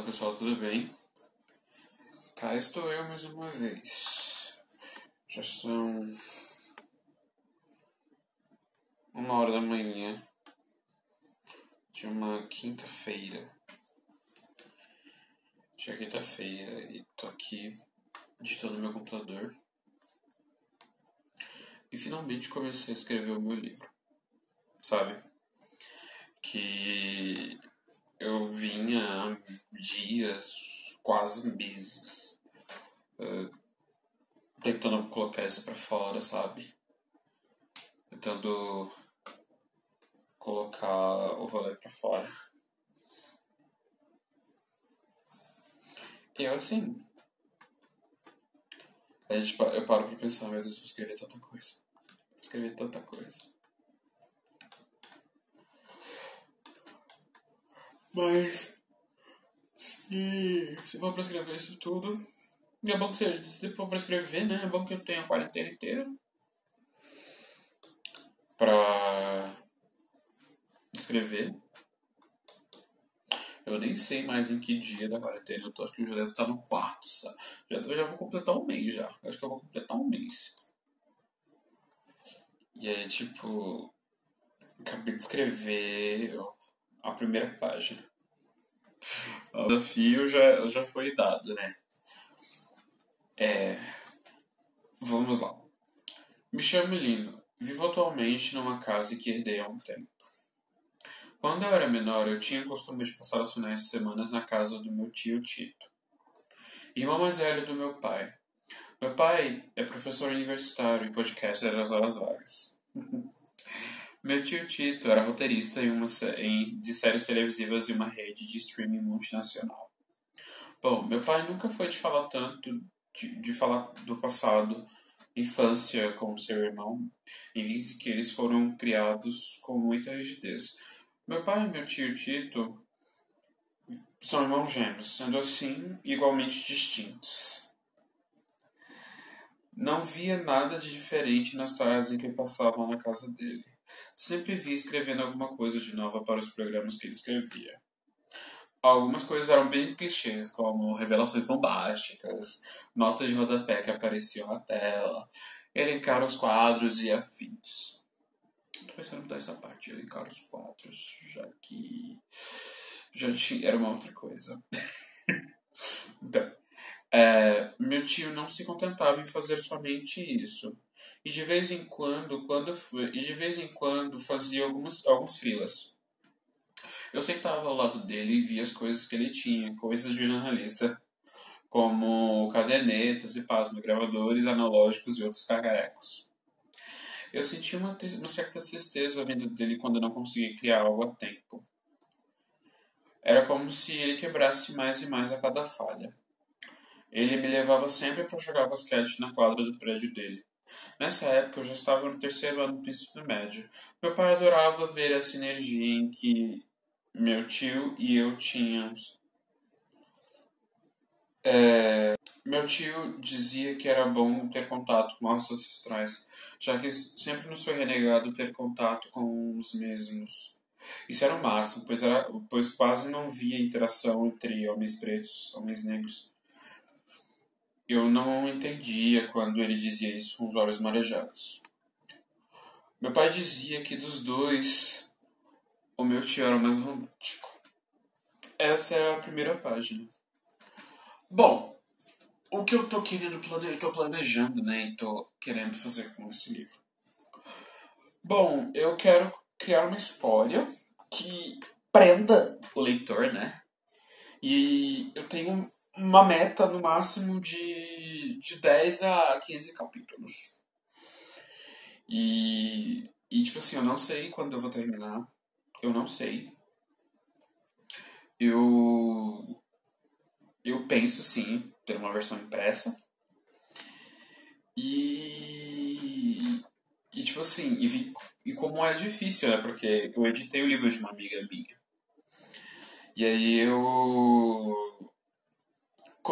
Fala pessoal, tudo bem? Cá estou eu mais uma vez. Já são uma hora da manhã de uma quinta-feira. Já quinta-feira e tô aqui digitando meu computador. E finalmente comecei a escrever o meu livro. Sabe? Que eu vinha dias, quase meses, uh, tentando colocar isso pra fora, sabe? Tentando colocar o rolê pra fora. E eu assim. A gente, eu paro pra pensar, meu Deus, eu vou escrever tanta coisa. Vou escrever tanta coisa. Mas se, se for pra escrever isso tudo, é bom que se, se for pra escrever, né? É bom que eu tenha a quarentena inteira pra escrever. Eu nem sei mais em que dia da quarentena eu tô. Acho que eu já devo estar no quarto, sabe? Já, eu já vou completar um mês já. Acho que eu vou completar um mês. E aí, tipo. Acabei de escrever a primeira página. O desafio já, já foi dado, né? É, vamos lá. Me chamo Lino. Vivo atualmente numa casa que herdei há um tempo. Quando eu era menor, eu tinha o costume de passar os finais de semana na casa do meu tio Tito, irmão mais velho do meu pai. Meu pai é professor universitário e podcaster das horas vagas. Meu tio Tito era roteirista em uma, em, de séries televisivas em uma rede de streaming multinacional. Bom, meu pai nunca foi de falar tanto, de, de falar do passado, infância com seu irmão, em vez de que eles foram criados com muita rigidez. Meu pai e meu tio Tito são irmãos gêmeos, sendo assim igualmente distintos. Não via nada de diferente nas tardes em que passavam na casa dele. Sempre vi escrevendo alguma coisa de nova para os programas que ele escrevia. Algumas coisas eram bem clichês, como revelações bombásticas, notas de rodapé que apareciam na tela, elencar os quadros e afins. Tô pensando em mudar essa parte, elencar os quadros, já que já tinha, era uma outra coisa. então, é, meu tio não se contentava em fazer somente isso e de vez em quando, quando e de vez em quando fazia algumas alguns frilas. Eu sentava ao lado dele e via as coisas que ele tinha, coisas de jornalista, como cadernetas e pasma, gravadores analógicos e outros cacarecos. Eu sentia uma, uma certa tristeza vindo dele quando não conseguia criar algo a tempo. Era como se ele quebrasse mais e mais a cada falha. Ele me levava sempre para jogar basquete na quadra do prédio dele. Nessa época eu já estava no terceiro ano do ensino médio. Meu pai adorava ver a sinergia em que meu tio e eu tínhamos. É, meu tio dizia que era bom ter contato com nossos ancestrais, já que sempre nos foi renegado ter contato com os mesmos. Isso era o máximo, pois, era, pois quase não via interação entre homens pretos, homens negros eu não entendia quando ele dizia isso com os olhos marejados. Meu pai dizia que dos dois, o meu tio era o mais romântico. Essa é a primeira página. Bom, o que eu tô querendo plane... tô planejando, né, e tô querendo fazer com esse livro. Bom, eu quero criar uma história que prenda o leitor, né? E eu tenho uma meta no máximo de, de 10 a 15 capítulos. E, e, tipo assim, eu não sei quando eu vou terminar. Eu não sei. Eu. Eu penso sim ter uma versão impressa. E. E tipo assim, e, vi, e como é difícil, né? Porque eu editei o livro de uma amiga minha. E aí eu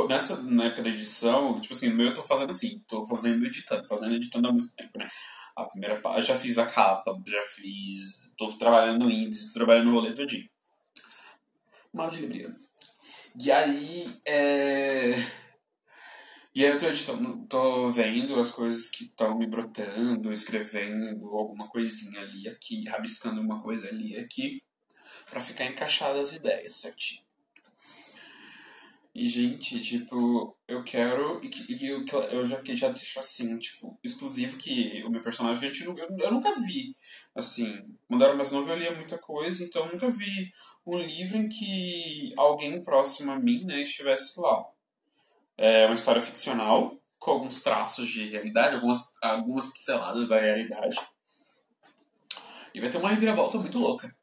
nessa na época da edição, tipo assim, no meu eu tô fazendo assim, tô fazendo editando, fazendo editando ao mesmo tempo, né? A primeira parte, já fiz a capa, já fiz, tô trabalhando no índice, tô trabalhando no rolê todinho. Mal de libriano. E aí, é... E aí eu tô editando, tô vendo as coisas que estão me brotando, escrevendo alguma coisinha ali aqui, rabiscando uma coisa ali aqui, para ficar encaixadas as ideias certinho. E, gente, tipo, eu quero. E, e eu, eu já, já deixo assim, tipo, exclusivo que o meu personagem, a gente, eu, eu nunca vi. Assim, era mais novo eu lia muita coisa, então eu nunca vi um livro em que alguém próximo a mim, né, estivesse lá. É uma história ficcional, com alguns traços de realidade, algumas, algumas pinceladas da realidade. E vai ter uma reviravolta muito louca.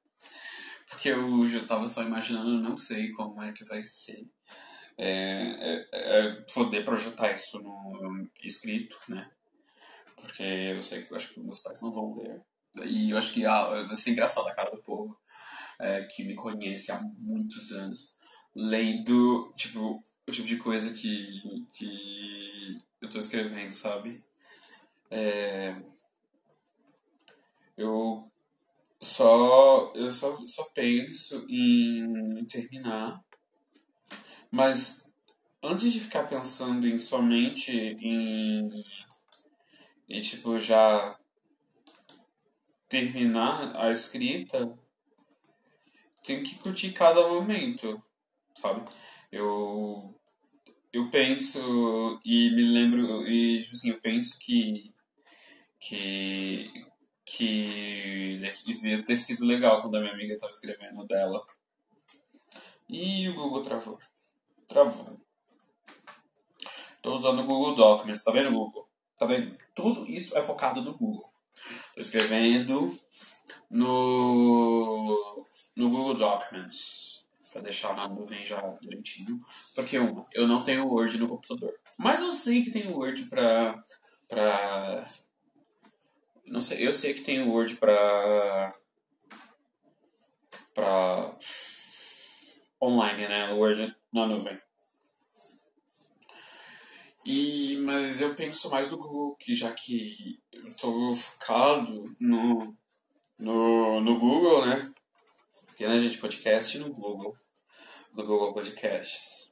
Porque eu já tava só imaginando, não sei como é que vai ser é, é, é poder projetar isso no escrito, né? Porque eu sei que eu acho que meus pais não vão ler. E eu acho que ah, vai ser engraçado a cara do povo é, que me conhece há muitos anos lendo, tipo, o tipo de coisa que, que eu tô escrevendo, sabe? É, eu só eu só, só penso em terminar mas antes de ficar pensando em somente em, em tipo já terminar a escrita, tenho que curtir cada momento, sabe? Eu eu penso e me lembro e tipo assim, eu penso que que que devia ter sido legal quando a minha amiga estava escrevendo dela. E o Google travou. Travou. Estou usando o Google Documents, tá vendo, Google? Tá vendo? Tudo isso é focado no Google. Estou escrevendo no, no Google Documents para deixar na nuvem já direitinho. Porque uma, eu não tenho Word no computador. Mas eu sei que tem Word para para não sei, eu sei que tem Word para para online, né? Word na nuvem. E, mas eu penso mais do Google, que já que eu estou focado no, no, no Google, né? Porque, né, gente, podcast no Google, no Google Podcasts.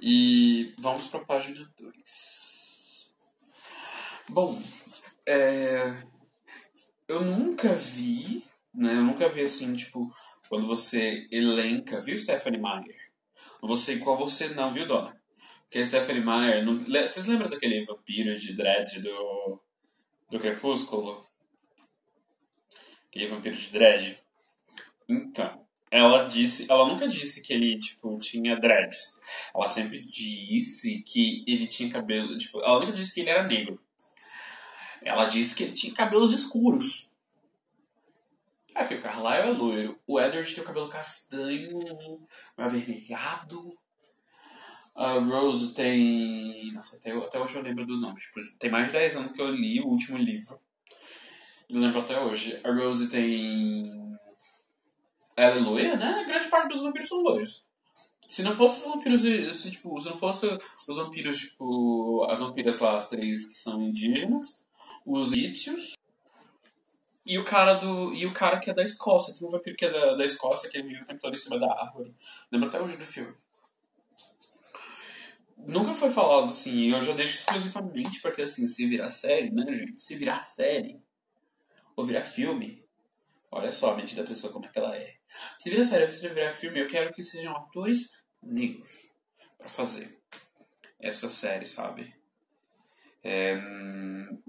E vamos para a página 2. Bom, é, eu nunca vi, né? Eu nunca vi assim, tipo, quando você elenca, viu, Stephanie Meyer? Você qual você não, viu, dona? Porque a Stephanie Meyer. Não, vocês lembram daquele vampiro de dread do. do Crepúsculo? Aquele vampiro de dread? Então. Ela disse. Ela nunca disse que ele, tipo, tinha dreads. Ela sempre disse que ele tinha cabelo. Tipo, ela nunca disse que ele era negro. Ela disse que ele tinha cabelos escuros. Que o Carlyle é loiro. O Edward tem o cabelo castanho, avermelhado. A Rose tem. Nossa, até, até hoje eu lembro dos nomes. Tipo, tem mais de 10 anos que eu li o último livro. Eu lembro até hoje. A Rose tem. Ela é loira, né? A grande parte dos vampiros são loiros. Se não fosse os vampiros, se, tipo, se não fosse os vampiros, tipo, as vampiras lá, as três que são indígenas, os ípsios, e o cara do. E o cara que é da Escócia. Tem um vampiro que é da, da Escócia, que ele vive o tempo todo em cima da árvore. Lembra até hoje do filme. Nunca foi falado assim, eu já deixo exclusivamente porque assim, se virar série, né, gente? Se virar série, ou virar filme, olha só a mente da pessoa como é que ela é. Se virar série ou se virar filme, eu quero que sejam atores negros para fazer essa série, sabe? É,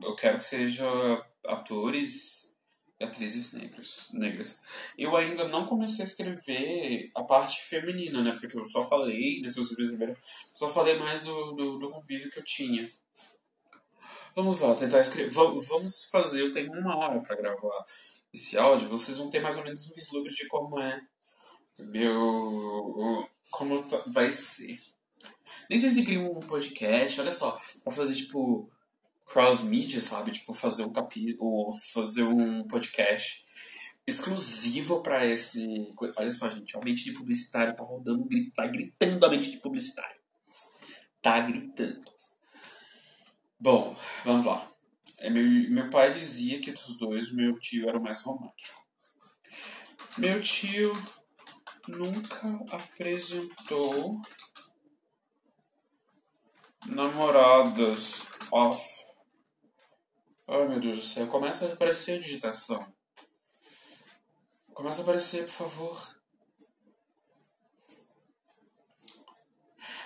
eu quero que sejam atores atrizes negras, negras. Eu ainda não comecei a escrever a parte feminina, né? Porque eu só falei, né, se vocês perceberam, só falei mais do, do, do convívio que eu tinha. Vamos lá, tentar escrever. Vamos fazer, eu tenho uma hora para gravar esse áudio, vocês vão ter mais ou menos um vislumbre de como é meu. como tá, vai ser. Nem sei se cria um podcast, olha só, pra fazer tipo cross-media, sabe? Tipo, fazer um capítulo, fazer um podcast exclusivo para esse. Olha só, gente, a mente de publicitário tá rodando, tá gritando a mente de publicitário. Tá gritando. Bom, vamos lá. É, meu, meu pai dizia que dos dois, meu tio era o mais romântico. Meu tio nunca apresentou namoradas off. Ai meu Deus do céu, começa a aparecer a digitação. Começa a aparecer, por favor.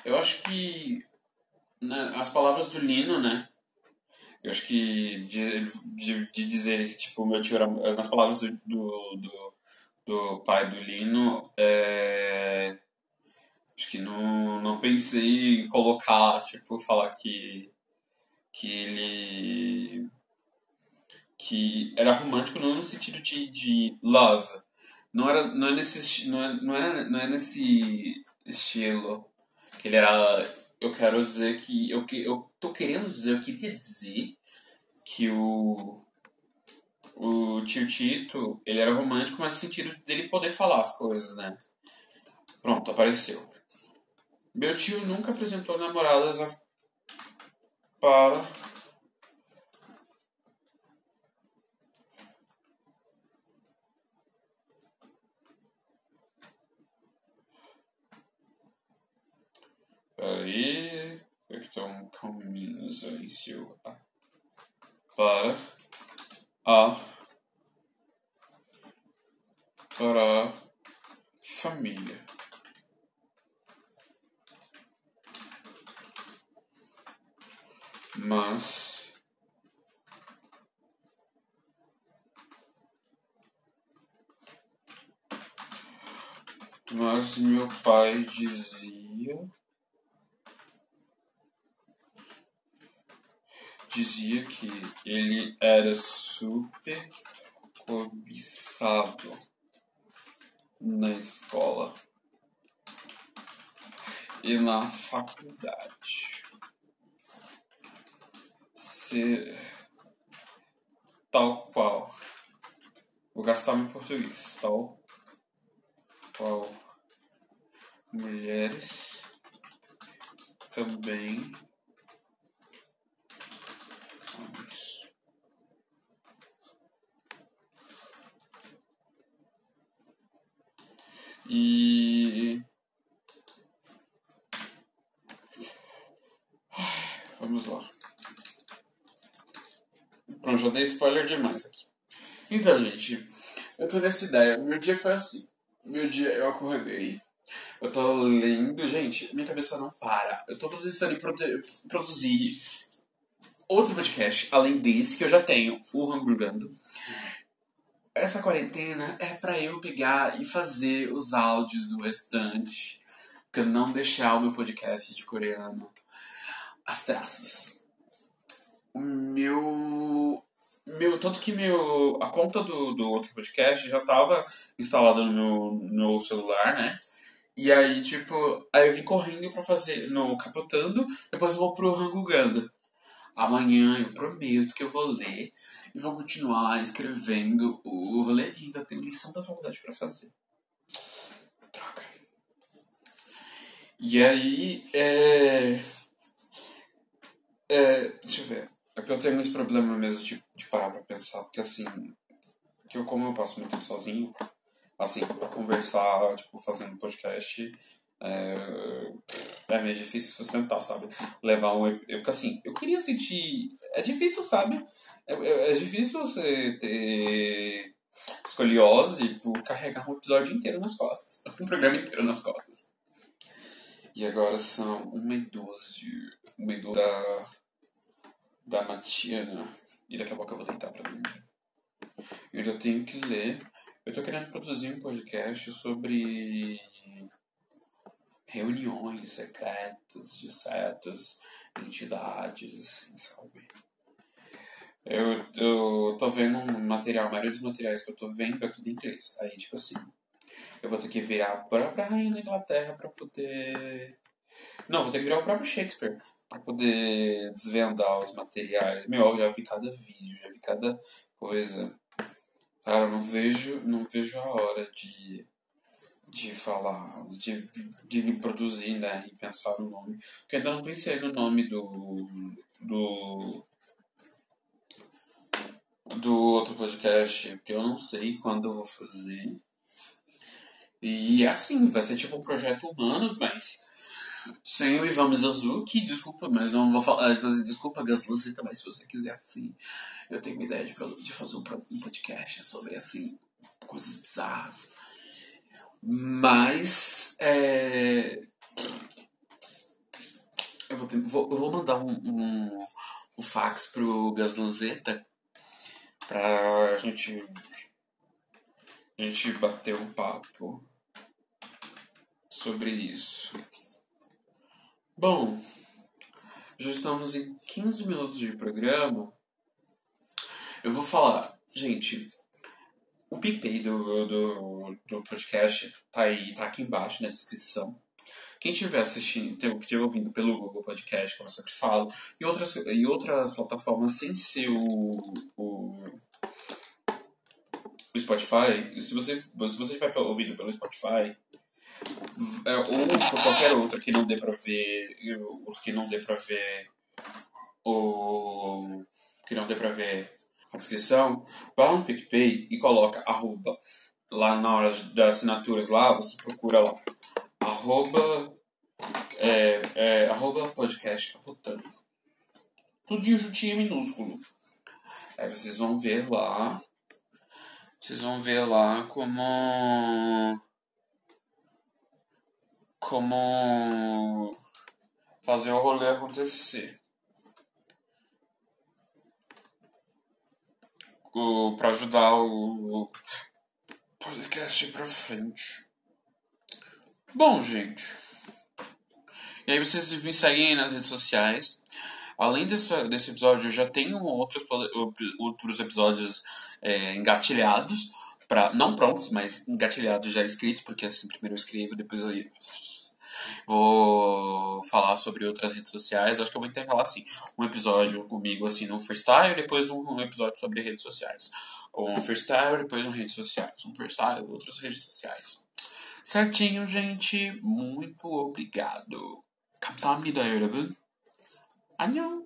Eu acho que né, as palavras do Lino, né? Eu acho que de, de, de dizer que, tipo, meu tio era. Nas palavras do, do, do, pai do Lino, é, acho que não, não pensei em colocar, tipo, falar que. que ele. Que era romântico não no sentido de, de love. Não era, não é nesse, não é, não é, não é nesse estilo que ele era eu quero dizer que eu, eu tô querendo dizer, eu queria dizer que o o tio Tito, ele era romântico, mas no sentido dele poder falar as coisas, né? Pronto, apareceu. Meu tio nunca apresentou namoradas para Aí, então, caminhos aí, seu para a para a família. Mas mas meu pai dizia dizia que ele era super cobiçado na escola e na faculdade. Se, tal qual. Vou gastar meu português. Tal qual mulheres também E. Vamos lá. Pronto, já dei spoiler demais aqui. Então, gente, eu tô nessa ideia. Meu dia foi assim. Meu dia eu acordei. Eu tô lendo. Gente, minha cabeça não para. Eu tô pensando em produzir outro podcast, além desse que eu já tenho, o Hamburgando essa quarentena é para eu pegar e fazer os áudios do restante, pra não deixar o meu podcast de coreano as traças. O meu meu tanto que meu a conta do, do outro podcast já tava instalada no meu, no celular, né? E aí, tipo, aí eu vim correndo pra fazer no Capotando, depois eu vou pro Hanguganda. Amanhã eu prometo que eu vou ler e vou continuar escrevendo o rolê e ainda tenho lição da faculdade para fazer. Troca. E aí, é... é... Deixa eu ver. É que eu tenho esse problema mesmo de, de parar pra pensar, porque assim, que eu, como eu passo muito tempo sozinho, assim, pra conversar, tipo, fazendo podcast, é, é meio difícil sustentar, sabe? Levar um. Eu, assim, eu queria sentir. É difícil, sabe? É, é, é difícil você ter escoliose por carregar um episódio inteiro nas costas. Um programa inteiro nas costas. E agora são uma e doze. Uma e doze da, da matina. E daqui a pouco eu vou deitar pra dormir. Eu ainda tenho que ler. Eu tô querendo produzir um podcast sobre reuniões secretas de certas entidades, assim, sabe? Eu, eu tô vendo um material, a maioria dos materiais que eu tô vendo é tudo em inglês. Aí, tipo assim, eu vou ter que virar a própria rainha da Inglaterra pra poder. Não, vou ter que virar o próprio Shakespeare pra poder desvendar os materiais. Meu, eu já vi cada vídeo, já vi cada coisa. Cara, eu não vejo, não vejo a hora de, de falar, de, de produzir, né? E pensar no nome. Porque ainda não pensei no nome do. do do outro podcast, que eu não sei quando eu vou fazer. E assim, vai ser tipo um projeto humanos, mas sem o Ivan Mizanzuki, desculpa, mas não vou falar. Ah, desculpa, Gasluzita, mas se você quiser assim, eu tenho uma ideia de, de fazer um podcast sobre assim, coisas bizarras. Mas é, eu vou, ter, vou, eu vou mandar um, um, um fax pro Gaslanzeta pra gente, a gente bater um papo sobre isso. Bom, já estamos em 15 minutos de programa. Eu vou falar, gente, o PicPay do, do, do podcast tá aí, tá aqui embaixo na descrição. Quem estiver assistindo, estiver ouvindo pelo Google Podcast, como eu sempre falo, e outras, e outras plataformas sem ser o, o, o Spotify, se você, se você estiver ouvindo pelo Spotify, é, ou por qualquer outra que não dê pra ver, que não dê pra ver o que não dê pra ver a descrição, vá no PicPay e coloca arroba lá na hora das assinaturas lá, você procura lá arroba, é, é, arroba podcast capotando. Tudo juntinho minúsculo. Aí vocês vão ver lá. Vocês vão ver lá como. Como fazer o rolê acontecer. para ajudar o podcast pra frente. Bom, gente. E aí vocês me seguem nas redes sociais. Além desse, desse episódio, eu já tenho outros, outros episódios é, engatilhados. Pra, não prontos, mas engatilhados já escritos, porque assim, primeiro eu escrevo, depois eu vou falar sobre outras redes sociais. Acho que eu vou intercalar assim, um episódio comigo assim no freestyle, depois um, episódio sobre redes sociais. Um freestyle, depois um redes sociais. Um freestyle, outras redes sociais. Certinho, gente. Muito obrigado. 감사합니다, 여러분. 안녕.